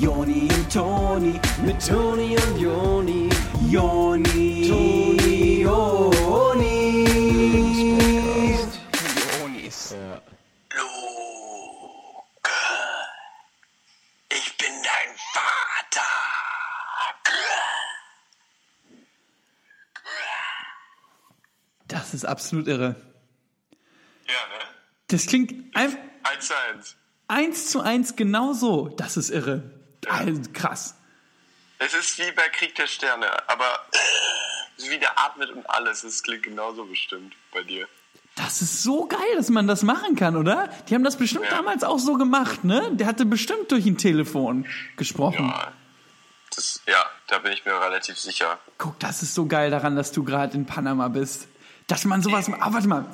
Joni und Toni, mit Toni und Joni, Joni, Toni, Joni. Jonis. Luke, ich bin dein Vater. Das ist absolut irre. Ja, ne? Das klingt einfach Eins zu eins. Eins zu eins genau so. Das ist irre. Also, krass. Es ist wie bei Krieg der Sterne, aber wie der atmet und alles. Es klingt genauso bestimmt bei dir. Das ist so geil, dass man das machen kann, oder? Die haben das bestimmt Ja. damals auch so gemacht, ne? Der hatte bestimmt durch ein Telefon gesprochen. Ja, das, ja, da bin ich mir relativ sicher. Guck, das ist so geil daran, dass du gerade in Panama bist. Dass man sowas. Ah, warte mal.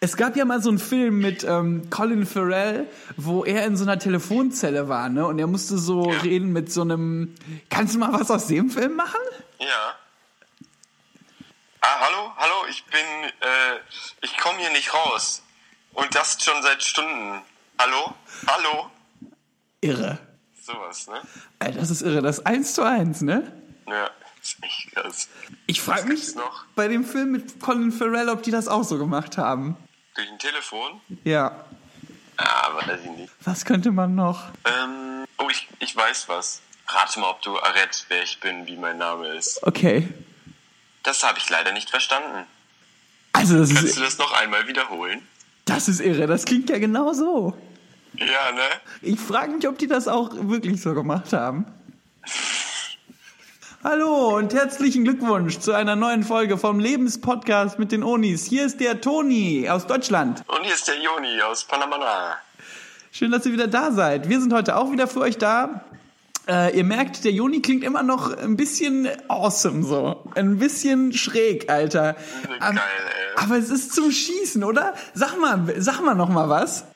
Es gab ja mal so einen Film mit ähm, Colin Farrell, wo er in so einer Telefonzelle war, ne? Und er musste so Ja. reden mit so einem. Kannst du mal was aus dem Film machen? Ja. Ah, hallo, hallo, ich bin, äh, ich komme hier nicht raus. Und das schon seit Stunden. Hallo? Hallo? Irre. Sowas, ne? Ey, das ist irre. Das ist eins zu eins, ne? Ja, ist echt krass. Ich frage mich noch? bei dem Film mit Colin Farrell, ob die das auch so gemacht haben. Durch ein Telefon? Ja. Ah, weiß ich nicht. Was könnte man noch? Ähm, oh, ich, ich weiß was. Rate mal, ob du errätst, wer ich bin, wie mein Name ist. Okay. Das habe ich leider nicht verstanden. Also, das Kannst ist, du das noch einmal wiederholen? das ist irre. Das klingt ja genau so. Ja, ne? Ich frage mich, ob die das auch wirklich so gemacht haben. Hallo und herzlichen Glückwunsch zu einer neuen Folge vom Lebenspodcast mit den Onis. Hier ist der Toni aus Deutschland. Und hier ist der Joni aus Panama. Schön, dass ihr wieder da seid. Wir sind heute auch wieder für euch da. Äh, ihr merkt, der Joni klingt immer noch ein bisschen awesome so. Ein bisschen schräg, Alter. Geil, ey. Aber es ist zum Schießen, oder? Sag mal, sag mal noch mal was.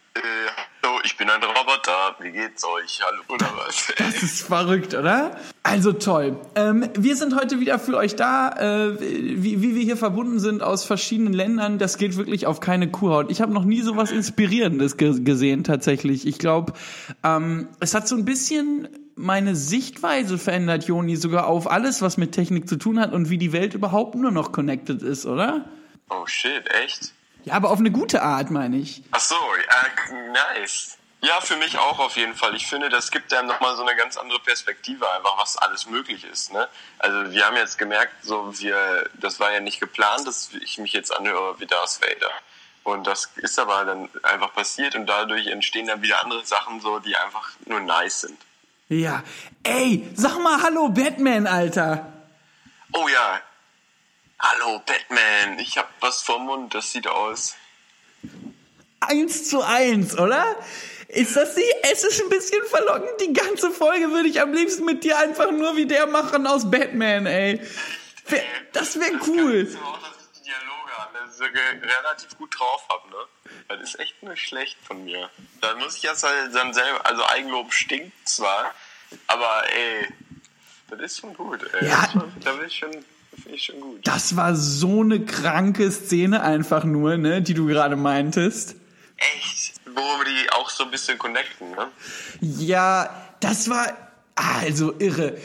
Hallo, ich bin ein Roboter. Wie geht's euch? Hallo, oder was? Das ist verrückt, oder? Also toll. Ähm, wir sind heute wieder für euch da, äh, wie, wie wir hier verbunden sind aus verschiedenen Ländern. Das geht wirklich auf keine Kuhhaut. Ich habe noch nie so was Inspirierendes ge gesehen, tatsächlich. Ich glaube, ähm, es hat so ein bisschen meine Sichtweise verändert, Joni, sogar auf alles, was mit Technik zu tun hat und wie die Welt überhaupt nur noch connected ist, oder? Oh shit, echt? Ja, aber auf eine gute Art, meine ich. Ach so, äh, nice. Ja, für mich auch auf jeden Fall. Ich finde, das gibt einem nochmal so eine ganz andere Perspektive, einfach was alles möglich ist. Ne? Also wir haben jetzt gemerkt, so wir, das war ja nicht geplant, dass ich mich jetzt anhöre wie Darth Vader. Und das ist aber dann einfach passiert und dadurch entstehen dann wieder andere Sachen so, die einfach nur nice sind. Ja. Ey, sag mal Hallo Batman, Alter. Oh ja. Hallo Batman, ich hab was vorm Mund, das sieht aus. Eins zu eins, oder? Ist das die? Es ist ein bisschen verlockend. Die ganze Folge würde ich am liebsten mit dir einfach nur wie der machen aus Batman, ey. Wär- Das wäre cool. Das auch, dass ich die Dialoge ge- relativ gut drauf hab, ne? Das ist echt nicht schlecht von mir. Da muss ich jetzt halt dann selber, also Eigenlob stinkt zwar, aber ey, das ist schon gut, ey. Ja. Da bin ich schon, finde ich schon gut. Das war so eine kranke Szene einfach nur, ne, die du gerade meintest. Echt. Wo wir die auch so ein bisschen connecten, ne? Ja, das war also irre.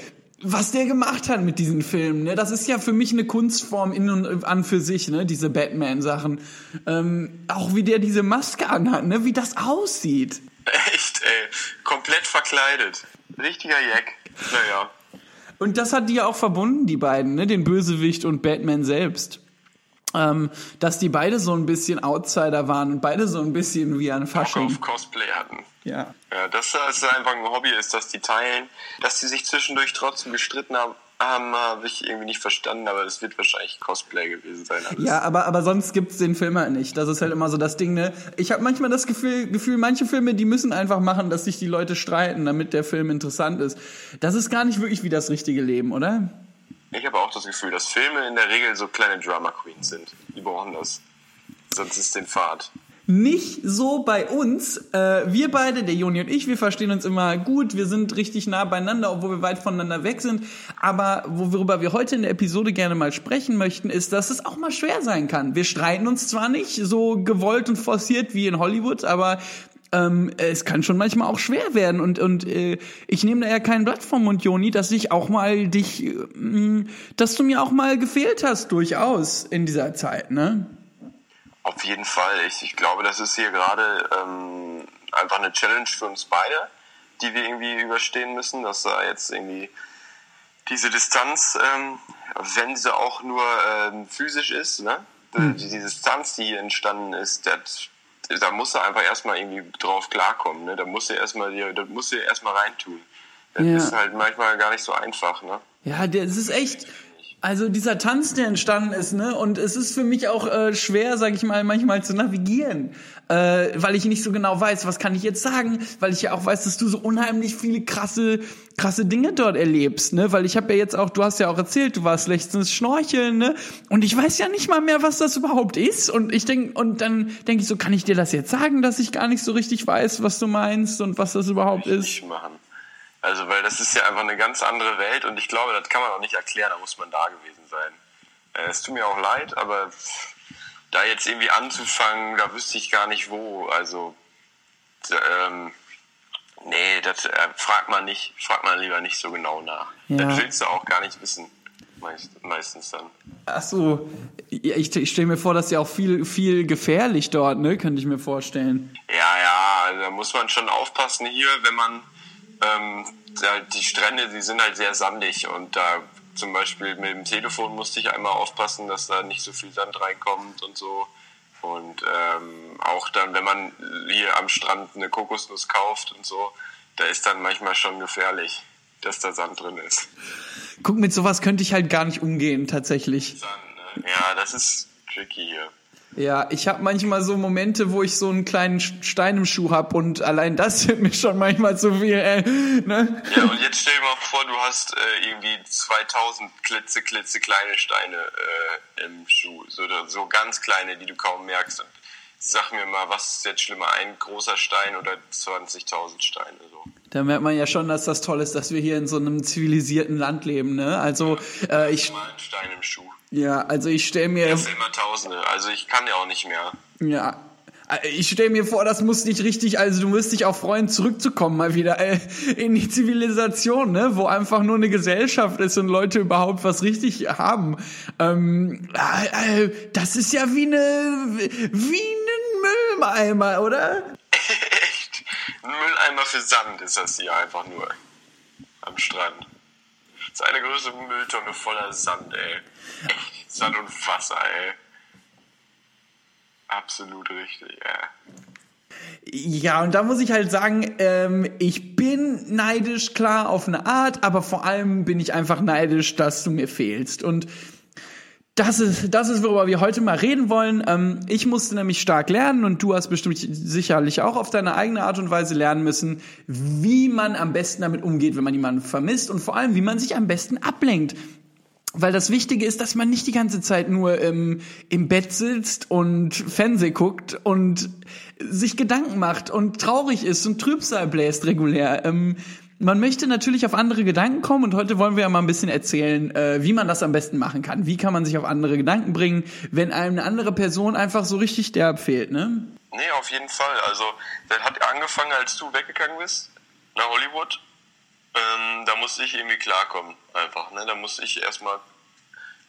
Was der gemacht hat mit diesen Filmen, ne, das ist ja für mich eine Kunstform in und an für sich, ne, diese Batman-Sachen. Ähm, auch wie der diese Maske anhat, ne, wie das aussieht. Echt, ey. Komplett verkleidet. Richtiger Jack. Naja. Und das hat die ja auch verbunden, die beiden, ne? den Bösewicht und Batman selbst. Ähm, dass die beide so ein bisschen Outsider waren und beide so ein bisschen wie ein Fasching. auf Cosplay hatten. Ja. Ja, dass das einfach ein Hobby ist, dass die teilen. Dass die sich zwischendurch trotzdem gestritten haben, haben habe ich irgendwie nicht verstanden, aber das wird wahrscheinlich Cosplay gewesen sein. Alles. Ja, aber, aber sonst gibt's den Film halt nicht. Das ist halt immer so das Ding, ne? Ich habe manchmal das Gefühl, Gefühl, manche Filme, die müssen einfach machen, dass sich die Leute streiten, damit der Film interessant ist. Das ist gar nicht wirklich wie das richtige Leben, oder? Ich habe auch das Gefühl, dass Filme in der Regel so kleine Drama Queens sind. Die brauchen das. Sonst ist den Fahrt. Nicht so bei uns. Äh, wir beide, der Joni und ich, wir verstehen uns immer gut. Wir sind richtig nah beieinander, obwohl wir weit voneinander weg sind. Aber worüber wir heute in der Episode gerne mal sprechen möchten, ist, dass es auch mal schwer sein kann. Wir streiten uns zwar nicht so gewollt und forciert wie in Hollywood, aber ähm, es kann schon manchmal auch schwer werden und und äh, ich nehme da ja kein Blatt vom Mund, Joni, dass ich auch mal dich, äh, dass du mir auch mal gefehlt hast, durchaus in dieser Zeit, ne? Auf jeden Fall. Ich, ich glaube, das ist hier gerade ähm, einfach eine Challenge für uns beide, die wir irgendwie überstehen müssen, dass da jetzt irgendwie diese Distanz, ähm, wenn sie auch nur ähm, physisch ist, ne? Hm. Die, die Distanz, die hier entstanden ist, das, da musst du einfach erstmal irgendwie drauf klarkommen, ne? Da musst du erstmal da musst du erstmal reintun. Das Ja. ist halt manchmal gar nicht so einfach, ne? Ja, es ist echt, also dieser Tanz, der entstanden ist, ne, und es ist für mich auch äh, schwer, sag ich mal, manchmal zu navigieren, äh, weil ich nicht so genau weiß, was kann ich jetzt sagen, weil ich ja auch weiß, dass du so unheimlich viele krasse, krasse Dinge dort erlebst, ne, weil ich habe ja jetzt auch, du hast ja auch erzählt, du warst letztens schnorcheln, ne, und ich weiß ja nicht mal mehr, was das überhaupt ist, und ich denk, und dann denke ich so, kann ich dir das jetzt sagen, dass ich gar nicht so richtig weiß, was du meinst und was das überhaupt ist? machen. Also, weil das ist ja einfach eine ganz andere Welt und ich glaube, das kann man auch nicht erklären, da muss man da gewesen sein. Äh, Es tut mir auch leid, aber da jetzt irgendwie anzufangen, da wüsste ich gar nicht wo. Also, ähm, nee, das äh, fragt man nicht, fragt man lieber nicht so genau nach. Ja. Das willst du auch gar nicht wissen, meist, meistens dann. Ach so, ich, ich stelle mir vor, dass ja auch viel, viel gefährlich dort, ne, könnte ich mir vorstellen. Ja, ja, also da muss man schon aufpassen hier, wenn man ähm, die Strände, die sind halt sehr sandig und da zum Beispiel mit dem Telefon musste ich einmal aufpassen, dass da nicht so viel Sand reinkommt und so. Und ähm, auch dann, wenn man hier am Strand eine Kokosnuss kauft und so, da ist dann manchmal schon gefährlich, dass da Sand drin ist. Guck, mit sowas könnte ich halt gar nicht umgehen, tatsächlich. Sand, ne? Ja, das ist tricky hier. Ja, ich habe manchmal so Momente, wo ich so einen kleinen Stein im Schuh hab und allein das sind mir schon manchmal zu viel, ey, ne? Ja, und jetzt stell dir mal vor, du hast äh, irgendwie 2000 klitze, klitze kleine Steine äh, im Schuh. So, so ganz kleine, die du kaum merkst. Und sag mir mal, was ist jetzt schlimmer, ein großer Stein oder 20.000 Steine? So. Da merkt man ja schon, dass das toll ist, dass wir hier in so einem zivilisierten Land leben, ne? Also, äh, ich, Mal ein Stein im Schuh. Ja, also ich stell mir, sind immer Tausende. Also ich kann ja auch nicht mehr. Ja. Ich stell mir vor, das muss dich richtig, also du musst dich auch freuen, zurückzukommen mal wieder äh, in die Zivilisation, ne, wo einfach nur eine Gesellschaft ist und Leute überhaupt was richtig haben. Ähm, äh, äh, das ist ja wie eine, wie ein Mülleimer, oder? Echt. Ein Mülleimer für Sand ist das hier einfach nur. Am Strand. Ist eine große Mülltonne voller Sand, ey. Echt. Sand und Wasser, ey. Absolut richtig, ja. Ja, und da muss ich halt sagen, ähm, ich bin neidisch, klar, auf eine Art, aber vor allem bin ich einfach neidisch, dass du mir fehlst. Und das ist, das ist, worüber wir heute mal reden wollen. Ähm, ich musste nämlich stark lernen und du hast bestimmt sicherlich auch auf deine eigene Art und Weise lernen müssen, wie man am besten damit umgeht, wenn man jemanden vermisst und vor allem, wie man sich am besten ablenkt. Weil das Wichtige ist, dass man nicht die ganze Zeit nur im, im Bett sitzt und Fernseh guckt und sich Gedanken macht und traurig ist und Trübsal bläst regulär. Ähm, man möchte natürlich auf andere Gedanken kommen und heute wollen wir ja mal ein bisschen erzählen, äh, wie man das am besten machen kann. Wie kann man sich auf andere Gedanken bringen, wenn einem eine andere Person einfach so richtig derb fehlt, ne? Nee, auf jeden Fall. Also, das hat angefangen, als du weggegangen bist nach Hollywood. Ähm, da musste ich irgendwie klarkommen, einfach. Ne? Da musste ich erstmal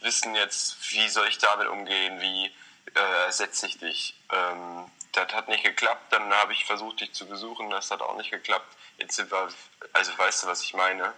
wissen jetzt, wie soll ich damit umgehen, wie äh, ersetze ich dich. Ähm, das hat nicht geklappt, dann habe ich versucht, dich zu besuchen, das hat auch nicht geklappt. Jetzt sind wir, also weißt du, was ich meine?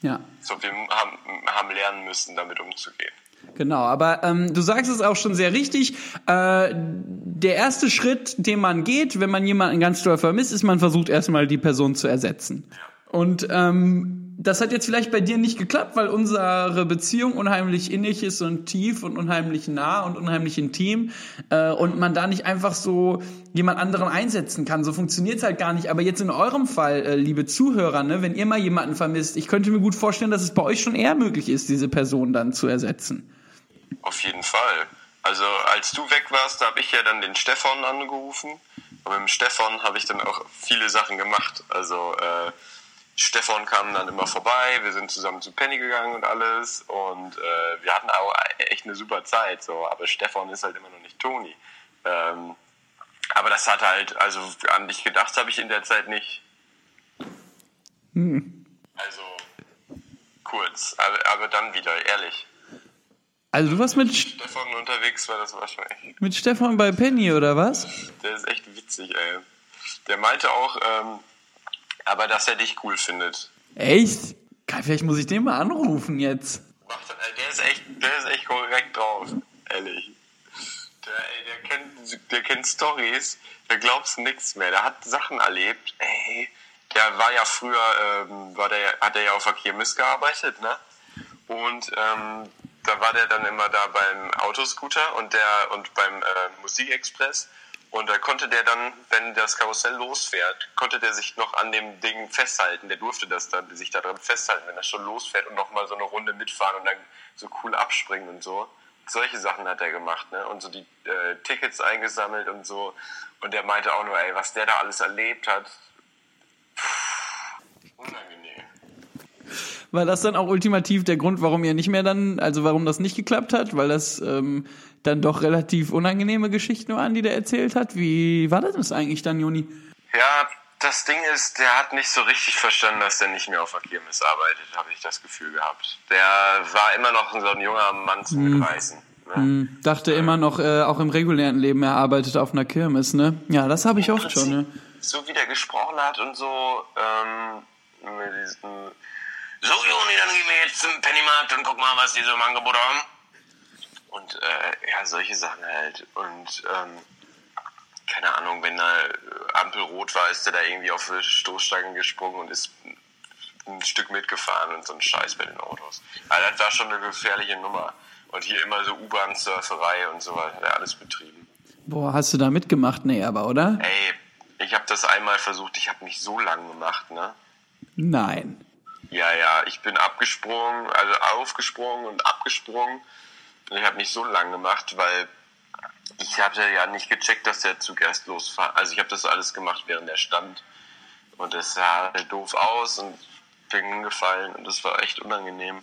Ja. So, wir haben, haben lernen müssen, damit umzugehen. Genau, aber ähm, du sagst es auch schon sehr richtig. Äh, der erste Schritt, den man geht, wenn man jemanden ganz doll vermisst, ist, man versucht erstmal die Person zu ersetzen. Und ähm, das hat jetzt vielleicht bei dir nicht geklappt, weil unsere Beziehung unheimlich innig ist und tief und unheimlich nah und unheimlich intim äh, und man da nicht einfach so jemand anderen einsetzen kann. So funktioniert's halt gar nicht. Aber jetzt in eurem Fall, äh, liebe Zuhörer, ne, wenn ihr mal jemanden vermisst, ich könnte mir gut vorstellen, dass es bei euch schon eher möglich ist, diese Person dann zu ersetzen. Auf jeden Fall. Also als du weg warst, da habe ich ja dann den Stefan angerufen. Und mit dem Stefan habe ich dann auch viele Sachen gemacht. Also äh, Stefan kam dann immer vorbei, wir sind zusammen zu Penny gegangen und alles. Und äh, wir hatten auch echt eine super Zeit. So. Aber Stefan ist halt immer noch nicht Toni. Ähm, Aber das hat halt, also an dich gedacht habe ich in der Zeit nicht. Also kurz, aber, aber dann wieder, ehrlich. Also du warst mit, Stefan unterwegs war das wahrscheinlich. mit Stefan bei Penny oder was? Der ist echt witzig, ey. Der meinte auch, ähm, aber dass er dich cool findet. Echt? Vielleicht muss ich den mal anrufen jetzt. Der ist echt, der ist echt korrekt drauf, ehrlich. Der, der kennt, der kennt Stories, der glaubst nichts mehr. Der hat Sachen erlebt, ey. Der war ja früher, ähm, war der, hat er ja auf der Kirmes gearbeitet, ne? Und ähm, da war der dann immer da beim Autoscooter und der und beim äh, Musikexpress. Und da konnte der dann, wenn das Karussell losfährt, konnte der sich noch an dem Ding festhalten. Der durfte das dann, sich da dran festhalten, wenn er schon losfährt und noch mal so eine Runde mitfahren und dann so cool abspringen und so. Solche Sachen hat er gemacht, ne? Und so die äh, Tickets eingesammelt und so. Und der meinte auch nur, ey, was der da alles erlebt hat. Pff, unangenehm. War das dann auch ultimativ der Grund, warum ihr nicht mehr dann, also warum das nicht geklappt hat? Weil das ähm, dann doch relativ unangenehme Geschichten waren, die der erzählt hat? Wie war das eigentlich dann, Juni? Ja, das Ding ist, der hat nicht so richtig verstanden, dass der nicht mehr auf der Kirmes arbeitet, habe ich das Gefühl gehabt. Der war immer noch so ein junger Mann zum Mitreißen. Ne? Dachte immer noch, äh, auch im regulären Leben, er arbeitet auf einer Kirmes, ne? Ja, das habe ich oft schon, ne? So wie der gesprochen hat und so, ähm, mit diesem, so Joni, dann gehen wir jetzt zum Pennymarkt und guck mal, was die so im Angebot haben. Und äh, ja, solche Sachen halt. Und ähm, keine Ahnung, wenn da Ampel rot war, ist der da irgendwie auf Stoßstangen gesprungen und ist ein Stück mitgefahren und so ein Scheiß bei den Autos. Also das war schon eine gefährliche Nummer. Und hier immer so U-Bahn-Surferei und so weiter, hat er alles betrieben. Boah, hast du da mitgemacht? Nee, aber, oder? Ey, ich habe das einmal versucht, ich habe nicht so lang gemacht, ne? Nein. Ja, ja, ich bin abgesprungen, also aufgesprungen und abgesprungen. Und ich habe nicht so lang gemacht, weil ich hatte ja nicht gecheckt, dass der Zug erst losfährt. Also ich habe das alles gemacht, während er stand. Und das sah halt doof aus und bin hingefallen und das war echt unangenehm.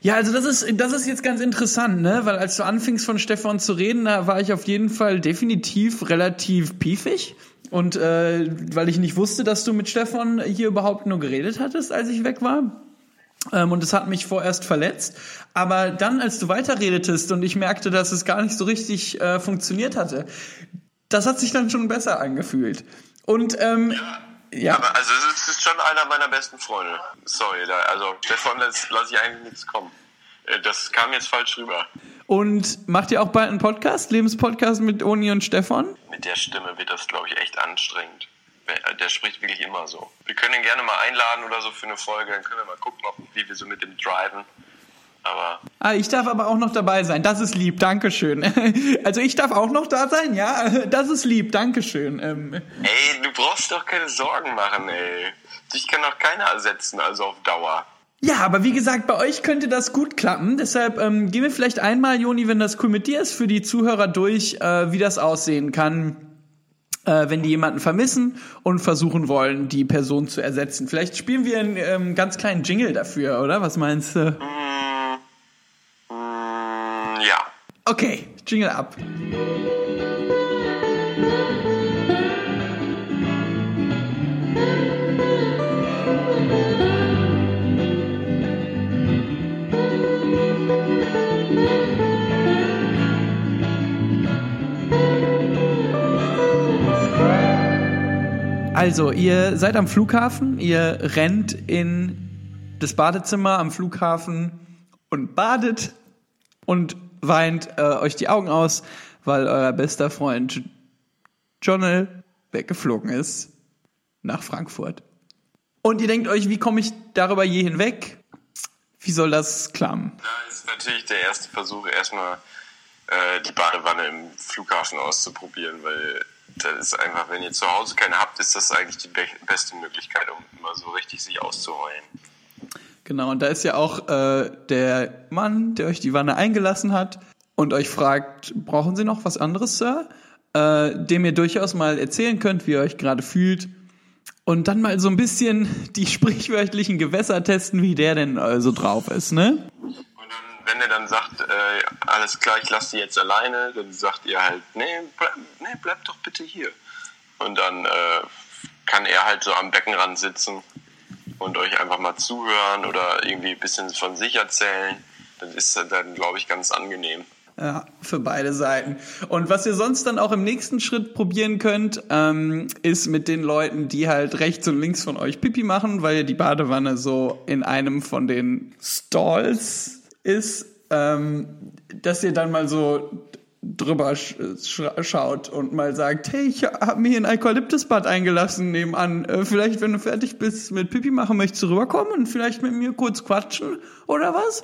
Ja, also das ist, das ist jetzt ganz interessant, ne? Weil als du anfingst von Stefan zu reden, da war ich auf jeden Fall definitiv relativ piefig. Und äh, weil ich nicht wusste, dass du mit Stefan hier überhaupt nur geredet hattest, als ich weg war. Ähm, und es hat mich vorerst verletzt. Aber dann, als du weiterredetest und ich merkte, dass es gar nicht so richtig äh, funktioniert hatte, das hat sich dann schon besser angefühlt. Und ähm, ja. Aber also es ist schon einer meiner besten Freunde. Sorry, da, also davon lasse lass ich eigentlich nichts kommen. Äh, Das kam jetzt falsch rüber. Und macht ihr auch bald einen Podcast, Lebenspodcast mit Oni und Stefan? Mit der Stimme wird das, glaube ich, echt anstrengend. Der- Der spricht wirklich immer so. Wir können ihn gerne mal einladen oder so für eine Folge, dann können wir mal gucken, wie wir so mit dem driven. Aber Ah, ich darf aber auch noch dabei sein. Das ist lieb, Dankeschön. Also ich darf auch noch da sein, ja? Das ist lieb, Dankeschön. Ähm, ey, du brauchst doch keine Sorgen machen, ey. Dich kann doch keiner ersetzen, also auf Dauer. Ja, aber wie gesagt, bei euch könnte das gut klappen. Deshalb ähm, gehen wir vielleicht einmal, Joni, wenn das cool mit dir ist, für die Zuhörer durch, äh, wie das aussehen kann, äh, wenn die jemanden vermissen und versuchen wollen, die Person zu ersetzen. Vielleicht spielen wir einen ähm, ganz kleinen Jingle dafür, oder? Was meinst du? Mm, ja. Okay, Jingle ab. Also, ihr seid am Flughafen, ihr rennt in das Badezimmer am Flughafen und badet und weint äh, euch die Augen aus, weil euer bester Freund Johnny weggeflogen ist nach Frankfurt. Und ihr denkt euch, wie komme ich darüber je hinweg? Wie soll das klappen? Da ist natürlich der erste Versuch, erstmal äh, die Badewanne im Flughafen auszuprobieren, weil das ist einfach, wenn ihr zu Hause keine habt, ist das eigentlich die be beste Möglichkeit, um mal so richtig sich auszuheulen. Genau, und da ist ja auch äh, der Mann, der euch die Wanne eingelassen hat und euch fragt, brauchen Sie noch was anderes, Sir? Äh, dem ihr durchaus mal erzählen könnt, wie ihr euch gerade fühlt. Und dann mal so ein bisschen die sprichwörtlichen Gewässer testen, wie der denn so drauf ist, ne? Wenn er dann sagt, äh, alles klar, ich lasse die jetzt alleine. Dann sagt ihr halt, nee, bleib, nee, bleib doch bitte hier. Und dann äh, kann er halt so am Beckenrand sitzen und euch einfach mal zuhören oder irgendwie ein bisschen von sich erzählen. Das ist dann, glaube ich, ganz angenehm. Ja, für beide Seiten. Und was ihr sonst dann auch im nächsten Schritt probieren könnt, ähm, ist mit den Leuten, die halt rechts und links von euch Pipi machen, weil die Badewanne so in einem von den Stalls ist, ähm, dass ihr dann mal so drüber sch schaut und mal sagt, hey, ich habe mir ein Eukalyptusbad eingelassen nebenan. Äh, vielleicht, wenn du fertig bist mit Pipi machen, möchtest du rüberkommen und vielleicht mit mir kurz quatschen oder was?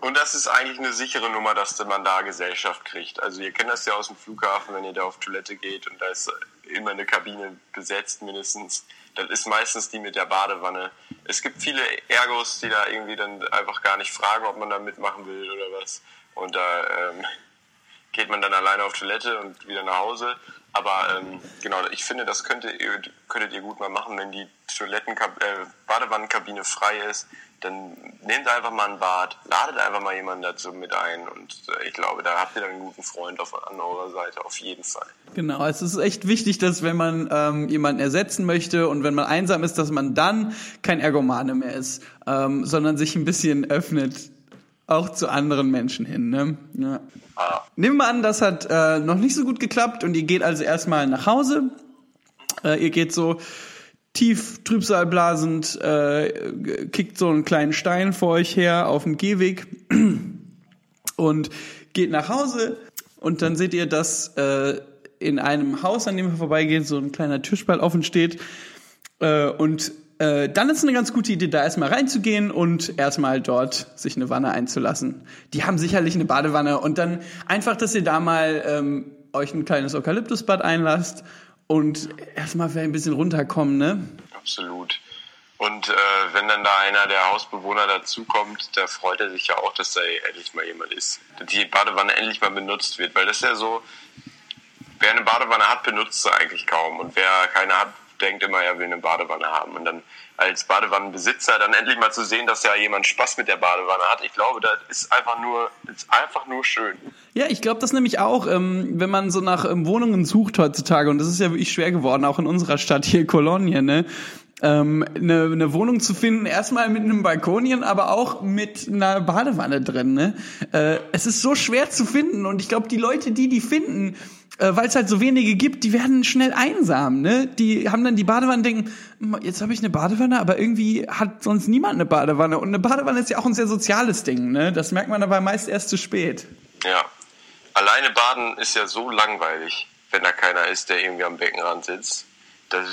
Und das ist eigentlich eine sichere Nummer, dass man da Gesellschaft kriegt. Also ihr kennt das ja aus dem Flughafen, wenn ihr da auf Toilette geht und da ist immer eine Kabine besetzt mindestens. Das ist meistens die mit der Badewanne. Es gibt viele Ergos, die da irgendwie dann einfach gar nicht fragen, ob man da mitmachen will oder was. Und da ähm, geht man dann alleine auf Toilette und wieder nach Hause. Aber ähm, genau, ich finde, das könntet ihr, könntet ihr gut mal machen, wenn die äh, Badewannenkabine frei ist. Dann nehmt einfach mal ein Bad, ladet einfach mal jemanden dazu mit ein und äh, ich glaube, da habt ihr dann einen guten Freund auf, an eurer Seite, auf jeden Fall. Genau, es ist echt wichtig, dass wenn man ähm, jemanden ersetzen möchte und wenn man einsam ist, dass man dann kein Ergomane mehr ist, ähm, sondern sich ein bisschen öffnet auch zu anderen Menschen hin. Ne? Ja. Ah. Nehmen wir an, das hat äh, noch nicht so gut geklappt und ihr geht also erstmal nach Hause. Äh, ihr geht so tief trübsalblasend, äh, kickt so einen kleinen Stein vor euch her auf dem Gehweg und geht nach Hause. Und dann seht ihr, dass äh, in einem Haus, an dem ihr vorbeigeht, so ein kleiner Türspalt offen steht. Äh, und äh, dann ist eine ganz gute Idee, da erstmal reinzugehen und erstmal dort sich eine Wanne einzulassen. Die haben sicherlich eine Badewanne. Und dann einfach, dass ihr da mal ähm, euch ein kleines Eukalyptusbad einlasst und erstmal vielleicht ein bisschen runterkommen, ne? Absolut. Und äh, wenn dann da einer der Hausbewohner dazukommt, da freut er sich ja auch, dass da endlich mal jemand ist. Dass die Badewanne endlich mal benutzt wird. Weil das ist ja so, wer eine Badewanne hat, benutzt sie eigentlich kaum. Und wer keine hat, denkt immer, er will eine Badewanne haben. Und dann als Badewannenbesitzer dann endlich mal zu sehen, dass ja jemand Spaß mit der Badewanne hat. Ich glaube, das ist einfach nur, ist einfach nur schön. Ja, ich glaube das nämlich auch, ähm, wenn man so nach ähm, Wohnungen sucht heutzutage, und das ist ja wirklich schwer geworden, auch in unserer Stadt hier, Kolonie, ne? Ähm, eine, eine Wohnung zu finden, erstmal mit einem Balkonien, aber auch mit einer Badewanne drin. Ne? Äh, es ist so schwer zu finden und ich glaube, die Leute, die die finden, äh, weil es halt so wenige gibt, die werden schnell einsam, ne? Die haben dann die Badewanne denken, jetzt habe ich eine Badewanne, aber irgendwie hat sonst niemand eine Badewanne. Und eine Badewanne ist ja auch ein sehr soziales Ding, ne? Das merkt man aber meist erst zu spät. Ja. Alleine baden ist ja so langweilig, wenn da keiner ist, der irgendwie am Beckenrand sitzt. Da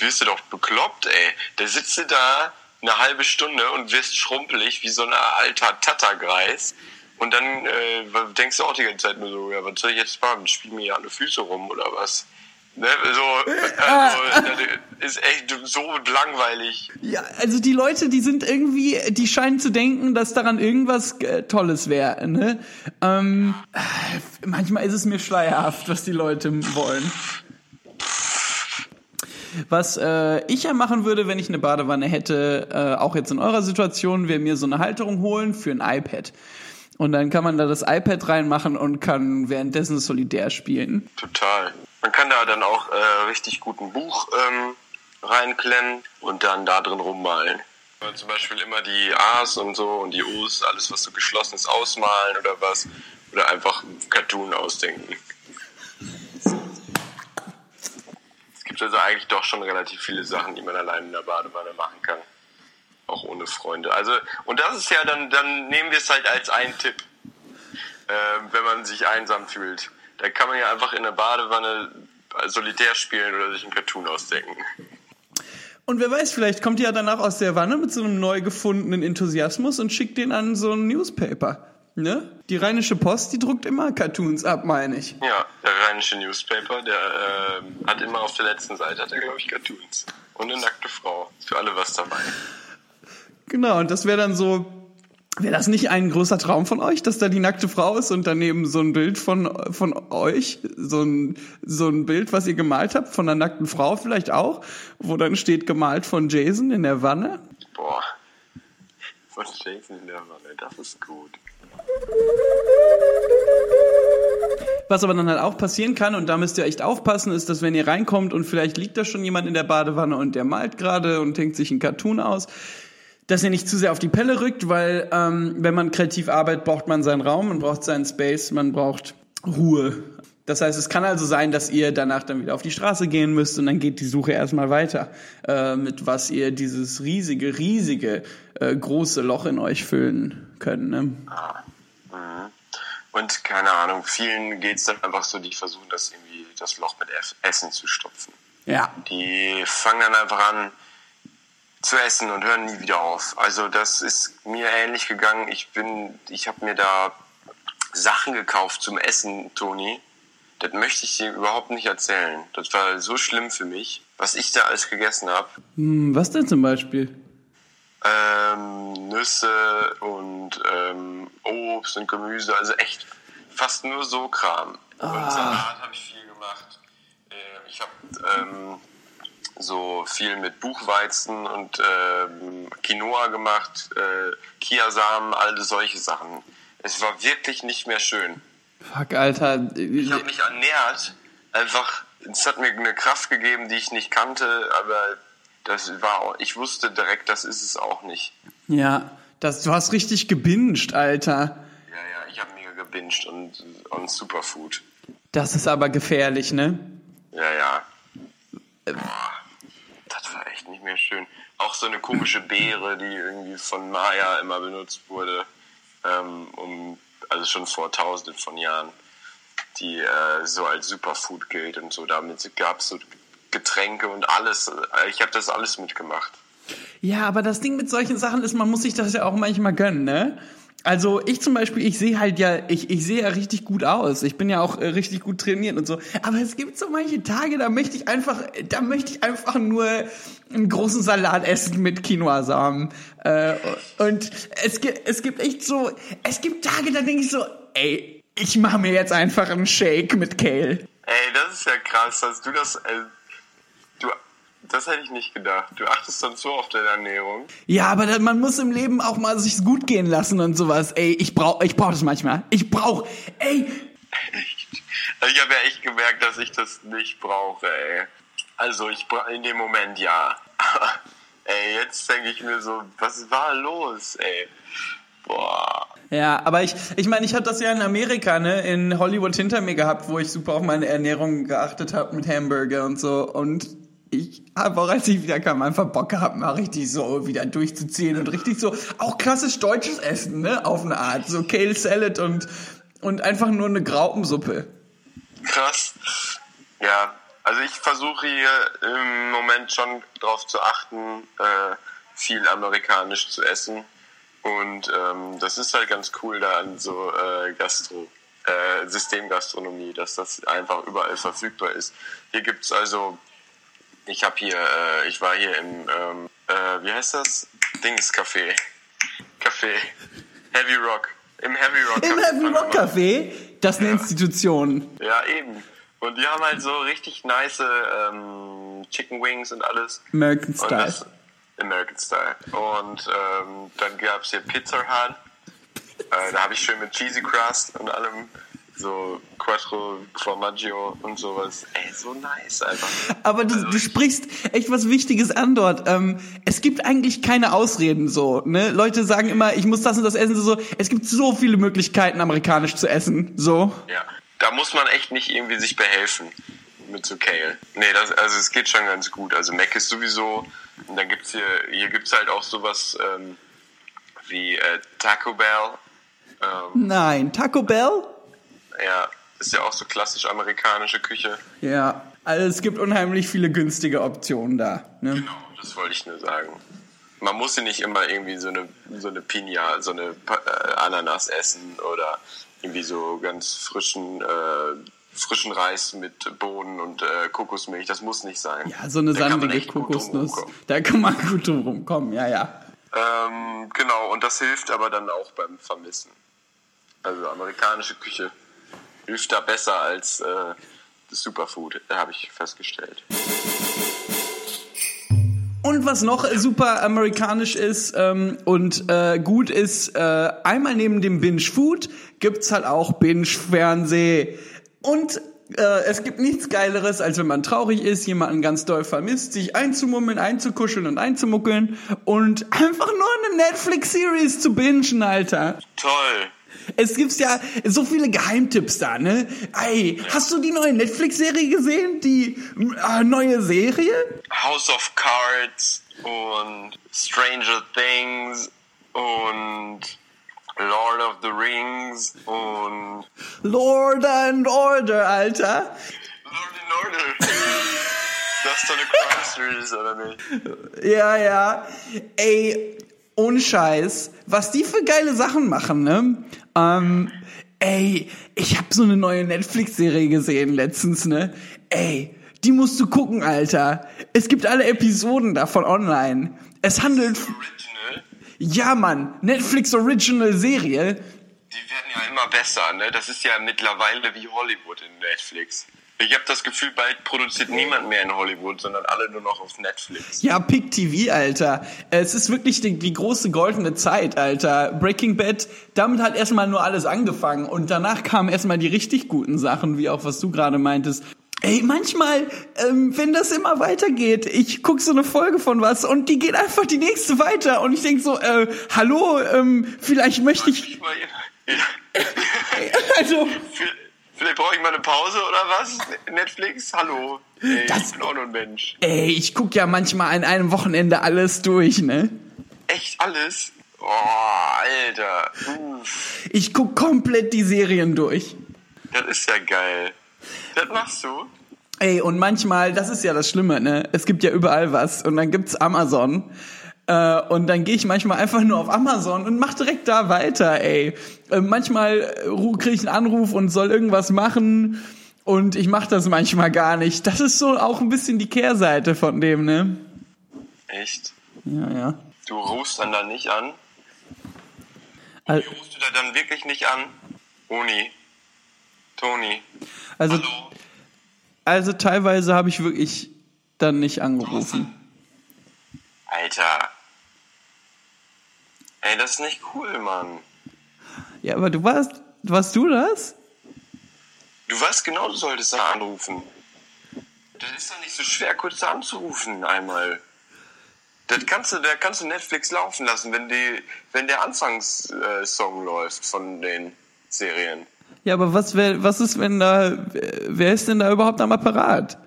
wirst du doch bekloppt, ey. Da sitzt du da eine halbe Stunde und wirst schrumpelig wie so ein alter Tattergreis und dann äh, denkst du auch die ganze Zeit nur so, ja, was soll ich jetzt machen? Spiel mir ja die Füße rum oder was? Ne, so, also, ist echt so langweilig. Ja, also die Leute, die sind irgendwie, die scheinen zu denken, dass daran irgendwas äh, Tolles wäre. Ne? Ähm, manchmal ist es mir schleierhaft, was die Leute wollen. Was äh, ich ja machen würde, wenn ich eine Badewanne hätte, äh, auch jetzt in eurer Situation, wäre mir so eine Halterung holen für ein iPad. Und dann kann man da das iPad reinmachen und kann währenddessen solidär spielen. Total. Man kann da dann auch äh, richtig gut ein Buch ähm, reinklemmen und dann da drin rummalen. Zum Beispiel immer die A's und so und die O's, alles was so geschlossen ist, ausmalen oder was. Oder einfach ein Cartoon ausdenken. Es gibt also eigentlich doch schon relativ viele Sachen, die man allein in der Badewanne machen kann ohne Freunde. Also, und das ist ja dann, dann nehmen wir es halt als einen Tipp, äh, wenn man sich einsam fühlt. Da kann man ja einfach in der Badewanne solitär spielen oder sich einen Cartoon ausdenken. Und wer weiß, vielleicht kommt ihr ja danach aus der Wanne mit so einem neu gefundenen Enthusiasmus und schickt den an so ein Newspaper. Ne? Die Rheinische Post, die druckt immer Cartoons ab, meine ich. Ja, der Rheinische Newspaper, der äh, hat immer auf der letzten Seite, hat er, glaube ich, Cartoons. Und eine nackte Frau. Für alle was dabei. Genau, und das wäre dann so, wäre das nicht ein großer Traum von euch, dass da die nackte Frau ist und daneben so ein Bild von, von euch, so ein, so ein Bild, was ihr gemalt habt, von einer nackten Frau vielleicht auch, wo dann steht gemalt von Jason in der Wanne? Boah. Von Shakes in der Wanne, das ist gut. Was aber dann halt auch passieren kann, und da müsst ihr echt aufpassen, ist, dass wenn ihr reinkommt und vielleicht liegt da schon jemand in der Badewanne und der malt gerade und denkt sich ein Cartoon aus, dass ihr nicht zu sehr auf die Pelle rückt, weil ähm, wenn man kreativ arbeitet, braucht man seinen Raum, man braucht seinen Space, man braucht Ruhe. Das heißt, es kann also sein, dass ihr danach dann wieder auf die Straße gehen müsst und dann geht die Suche erstmal weiter, äh, mit was ihr dieses riesige, riesige, äh, große Loch in euch füllen könnt. Ne? Und keine Ahnung, vielen geht's dann einfach so, die versuchen das irgendwie, das Loch mit Essen zu stopfen. Ja. Die fangen dann einfach an zu essen und hören nie wieder auf. Also das ist mir ähnlich gegangen. Ich bin, ich habe mir da Sachen gekauft zum Essen, Toni. Das möchte ich dir überhaupt nicht erzählen. Das war so schlimm für mich, was ich da alles gegessen habe. Hm, was denn zum Beispiel? Ähm, Nüsse und ähm, Obst und Gemüse, also echt fast nur so Kram. Und Salat habe ich viel gemacht. Äh, ich habe ähm, so viel mit Buchweizen und ähm, Quinoa gemacht, äh, Kiasamen, all solche Sachen. Es war wirklich nicht mehr schön. Fuck, Alter. Ich habe mich ernährt, einfach, es hat mir eine Kraft gegeben, die ich nicht kannte, aber das war, auch- ich wusste direkt, das ist es auch nicht. Ja, das, du hast richtig gebinged, Alter. Ja, ja, ich habe mega gebinged und, und Superfood. Das ist aber gefährlich, ne? Ja, ja. Boah, das war echt nicht mehr schön. Auch so eine komische Beere, die irgendwie von Maya immer benutzt wurde, ähm, um, also schon vor tausenden von Jahren, die äh, so als Superfood gilt und so. Damit gab es so Getränke und alles. Ich habe das alles mitgemacht. Ja, aber das Ding mit solchen Sachen ist, man muss sich das ja auch manchmal gönnen, ne? Also ich zum Beispiel, ich sehe halt ja, ich, ich sehe ja richtig gut aus. Ich bin ja auch äh, richtig gut trainiert und so. Aber es gibt so manche Tage, da möchte ich einfach, da möchte ich einfach nur einen großen Salat essen mit Quinoa-Samen. Äh, und es gibt, es gibt echt so, es gibt Tage, da denke ich so, ey, ich mache mir jetzt einfach einen Shake mit Kale. Ey, das ist ja krass, dass du das. Äh, du, das hätte ich nicht gedacht. Du achtest dann so auf deine Ernährung. Ja, aber man muss im Leben auch mal sich's gut gehen lassen und sowas. Ey, ich brauch, ich brauch das manchmal. Ich brauch, ey, Also ich habe ja echt gemerkt, dass ich das nicht brauche, ey. Also ich bra in dem Moment ja. Aber ey, jetzt denke ich mir so, was war los, ey? Boah. Ja, aber ich, ich meine, ich hatte das ja in Amerika, ne, in Hollywood hinter mir gehabt, wo ich super auf meine Ernährung geachtet habe mit Hamburger und so. Und ich habe auch, als ich wieder kam, einfach Bock gehabt, mal richtig so wieder durchzuziehen und richtig so, auch klassisch deutsches Essen, ne, auf eine Art. So Kale Salad und, und einfach nur eine Graupensuppe. Krass. Ja, also ich versuche hier im Moment schon drauf zu achten, äh, viel amerikanisch zu essen. Und ähm, das ist halt ganz cool da an so äh, Gastro, äh, Systemgastronomie, dass das einfach überall verfügbar ist. Hier gibt's also, ich habe hier, äh, ich war hier im, ähm, äh, wie heißt das? Dings Café. Café. Heavy Rock. Im Heavy Rock. Im hab ich Heavy Rock. Café, das ist eine Institution. Ja, eben. Und die haben halt so richtig nice ähm, Chicken Wings und alles. American Und Style. das, American Style. Und ähm, dann gab's hier Pizza Hut. Äh, da habe ich schön mit Cheesy Crust und allem so Quattro Formaggio und sowas. Ey, so nice einfach. Aber du, Also du ich- sprichst echt was Wichtiges an dort. Ähm, es gibt eigentlich keine Ausreden so. Ne? Leute sagen immer, ich muss das und das essen. So, es gibt so viele Möglichkeiten, amerikanisch zu essen. So. Ja, da muss man echt nicht irgendwie sich behelfen mit so Kale. Nee, das, also es geht schon ganz gut. Also Mac ist sowieso, und dann gibt's hier, hier gibt's halt auch sowas ähm, wie äh, Taco Bell. Ähm, Nein, Taco Bell? Ja, ist ja auch so klassisch amerikanische Küche. Ja. Also es gibt unheimlich viele günstige Optionen da. Ne? Genau, das wollte ich nur sagen. Man muss ja nicht immer irgendwie so eine, so eine Pina, so eine äh, Ananas essen oder irgendwie so ganz frischen, äh, frischen Reis mit Bohnen und äh, Kokosmilch. Das muss nicht sein. Ja, so eine Da sandige Kokosnuss. Da kann man gut drum rumkommen, ja, ja. Ähm, genau, und das hilft aber dann auch beim Vermissen. Also amerikanische Küche hilft da besser als äh, das Superfood, habe ich festgestellt. Und was noch super amerikanisch ist ähm, und äh, gut ist, äh, einmal neben dem Binge-Food gibt's halt auch Binge-Fernseh. Und äh, es gibt nichts Geileres, als wenn man traurig ist, jemanden ganz doll vermisst, sich einzumummeln, einzukuscheln und einzumuckeln und einfach nur eine Netflix-Series zu bingen, Alter. Toll. Es gibt ja so viele Geheimtipps da, ne? Ey, hast du die neue Netflix-Serie gesehen? Die äh, neue Serie? House of Cards und Stranger Things und Lord of the Rings und Lord and Order, Alter. Lord and Order. Das ist doch eine Crime Series, oder nicht? Ja, ja. Ey, ohne Scheiß. Was die für geile Sachen machen, ne? Ähm, ey, ich hab so eine neue Netflix-Serie gesehen letztens, ne? Ey, die musst du gucken, Alter. Es gibt alle Episoden davon online. Es handelt... Original. Ja, Mann. Netflix Original Serie. Die werden ja immer besser, ne? Das ist ja mittlerweile wie Hollywood in Netflix. Ich habe das Gefühl, bald produziert niemand mehr in Hollywood, sondern alle nur noch auf Netflix. Ja, Pick TV, Alter. Es ist wirklich die, die große goldene Zeit, Alter. Breaking Bad, damit hat erstmal nur alles angefangen und danach kamen erstmal die richtig guten Sachen, wie auch was du gerade meintest. Ey, manchmal, ähm, wenn das immer weitergeht, ich guck so eine Folge von was und die geht einfach die nächste weiter und ich denk so, äh, hallo, ähm, vielleicht möchte ich, also, Vielleicht brauche ich mal eine Pause oder was? Netflix? Hallo. Ey, Das- ich bin auch nur ein Mensch. ey, ich guck ja manchmal an einem Wochenende alles durch, ne? Echt alles? Oh, Alter. Uff, Ich guck komplett die Serien durch. das ist ja geil. Das machst du? Ey, und manchmal, das ist ja das Schlimme, ne? Es gibt ja überall was und dann gibt's Amazon. Äh, und dann gehe ich manchmal einfach nur auf Amazon und mach direkt da weiter, ey. Äh, manchmal kriege ich einen Anruf und soll irgendwas machen und ich mache das manchmal gar nicht. Das ist so auch ein bisschen die Kehrseite von dem, ne? Echt? Ja, ja. Du rufst dann da nicht an? Al- Rufst du da dann wirklich nicht an? Uni. Toni. Also, Hallo. also teilweise habe ich wirklich dann nicht angerufen. Alter. Ey, das ist nicht cool, Mann. Ja, aber du warst, warst du das? Du weißt genau, du solltest da anrufen. Das ist doch nicht so schwer, kurz da anzurufen einmal. Das kannst du, da kannst du Netflix laufen lassen, wenn die, wenn der Anfangssong läuft von den Serien. Ja, aber was wär, was ist, wenn da, wer ist denn da überhaupt am Apparat?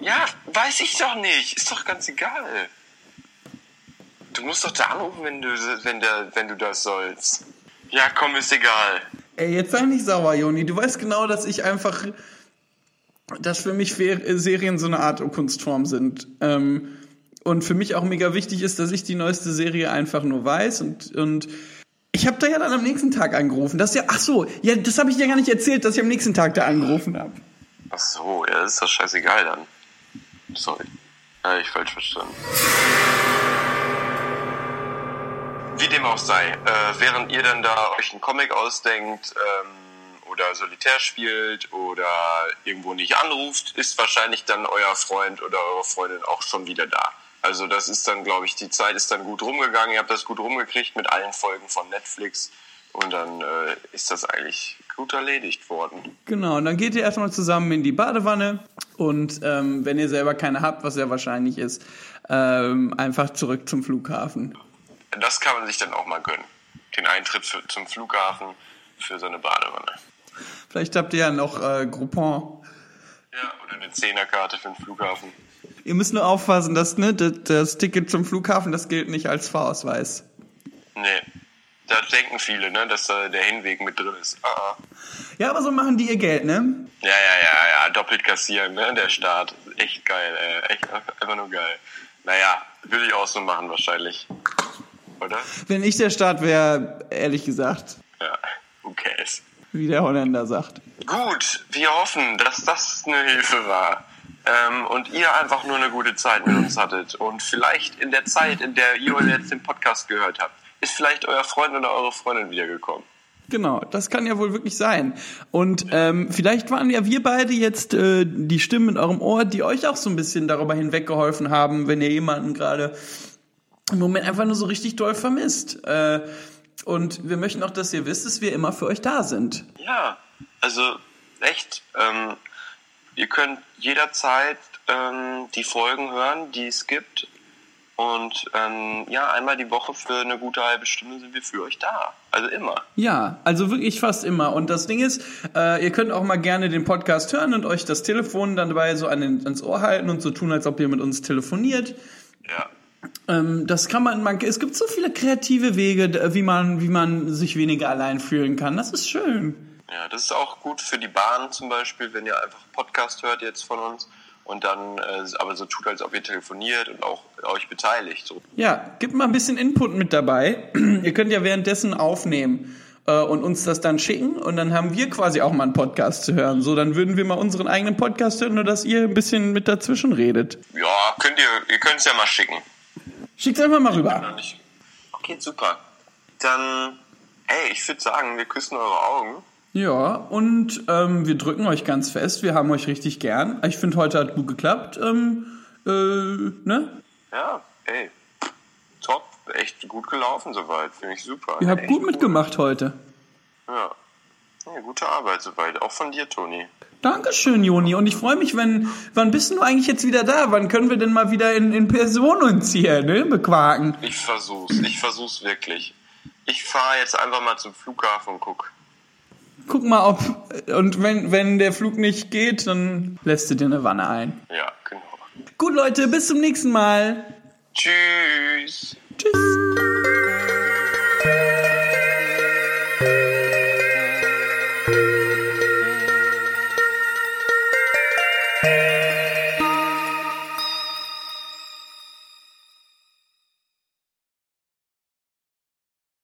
Ja, weiß ich doch nicht. Ist doch ganz egal. Du musst doch da anrufen, wenn du, wenn der, wenn du das sollst. Ja, komm, ist egal. Ey, jetzt sei nicht sauer, Joni. Du weißt genau, dass ich einfach, dass für mich Fer- Serien so eine Art Kunstform sind. Ähm, und für mich auch mega wichtig ist, dass ich die neueste Serie einfach nur weiß und, und ich habe da ja dann am nächsten Tag angerufen. Das ja, ach so, ja, das habe ich dir gar nicht erzählt, dass ich am nächsten Tag da angerufen habe. Ach so, ja, das ist doch scheißegal dann. Sorry. Ja, ich falsch verstanden. Wie dem auch sei, äh, während ihr dann da euch einen Comic ausdenkt ähm, oder Solitär spielt oder irgendwo nicht anruft, ist wahrscheinlich dann euer Freund oder eure Freundin auch schon wieder da. Also das ist dann, glaube ich, die Zeit ist dann gut rumgegangen. Ihr habt das gut rumgekriegt mit allen Folgen von Netflix und dann äh, ist das eigentlich gut erledigt worden. Genau, und dann geht ihr erstmal zusammen in die Badewanne und ähm, wenn ihr selber keine habt, was ja wahrscheinlich ist, ähm, einfach zurück zum Flughafen. Das kann man sich dann auch mal gönnen. Den Eintritt für, zum Flughafen für so eine Badewanne. Vielleicht habt ihr ja noch äh, Groupon. Ja, oder eine Zehnerkarte für den Flughafen. Ihr müsst nur aufpassen, dass ne, das, das Ticket zum Flughafen, das gilt nicht als Fahrausweis. Nee. Da denken viele, ne, dass da der Hinweg mit drin ist. Ah, ah. Ja, aber so machen die ihr Geld, ne? Ja, ja, ja, ja, doppelt kassieren, ne, der Start. Echt geil, ey. Echt einfach nur geil. Naja, würde ich auch so machen wahrscheinlich. Oder? Wenn ich der Staat wäre, ehrlich gesagt, Ja, who cares? wie der Holländer sagt. Gut, wir hoffen, dass das eine Hilfe war. Ähm, und ihr einfach nur eine gute Zeit mit uns hattet. Und vielleicht in der Zeit, in der ihr jetzt den Podcast gehört habt, ist vielleicht euer Freund oder eure Freundin wiedergekommen. Genau, das kann ja wohl wirklich sein. Und ähm, vielleicht waren ja wir beide jetzt äh, die Stimmen in eurem Ohr, die euch auch so ein bisschen darüber hinweggeholfen haben, wenn ihr jemanden gerade im Moment einfach nur so richtig doll vermisst. Äh, und wir möchten auch, dass ihr wisst, dass wir immer für euch da sind. Ja, also echt. Ähm, ihr könnt jederzeit ähm, die Folgen hören, die es gibt. Und ähm, ja, einmal die Woche für eine gute halbe Stunde sind wir für euch da. Also immer. Ja, also wirklich fast immer. Und das Ding ist, äh, ihr könnt auch mal gerne den Podcast hören und euch das Telefon dann dabei so an den, ans Ohr halten und so tun, als ob ihr mit uns telefoniert. Ja. Ähm, das kann man, man, es gibt so viele kreative Wege, wie man, wie man sich weniger allein fühlen kann. Das ist schön. Ja, das ist auch gut für die Bahn zum Beispiel, wenn ihr einfach Podcast hört jetzt von uns und dann äh, aber so tut, als ob ihr telefoniert und auch euch beteiligt. So. Ja, gibt mal ein bisschen Input mit dabei. ihr könnt ja währenddessen aufnehmen äh, und uns das dann schicken und dann haben wir quasi auch mal einen Podcast zu hören. So, dann würden wir mal unseren eigenen Podcast hören, nur dass ihr ein bisschen mit dazwischen redet. Ja, könnt ihr, ihr könnt es ja mal schicken. Schickt einfach mal rüber. Okay, super. Dann, hey, ich würde sagen, wir küssen eure Augen. Ja, und ähm, wir drücken euch ganz fest. Wir haben euch richtig gern. Ich finde, heute hat gut geklappt. Ähm, äh, ne? Ja, ey, top, echt gut gelaufen soweit, finde ich super. Ihr habt Echt gut mitgemacht heute. Ja. ja, gute Arbeit soweit, auch von dir, Toni. Dankeschön, Joni. Und ich freue mich, wenn, wann bist du eigentlich jetzt wieder da? Wann können wir denn mal wieder in, in Person uns hier, ne, bequaken? Ich versuch's, ich versuch's wirklich. Ich fahre jetzt einfach mal zum Flughafen und guck. Guck mal, ob, und wenn, wenn der Flug nicht geht, dann lässt du dir eine Wanne ein. Ja, genau. Gut, Leute, bis zum nächsten Mal. Tschüss. Tschüss.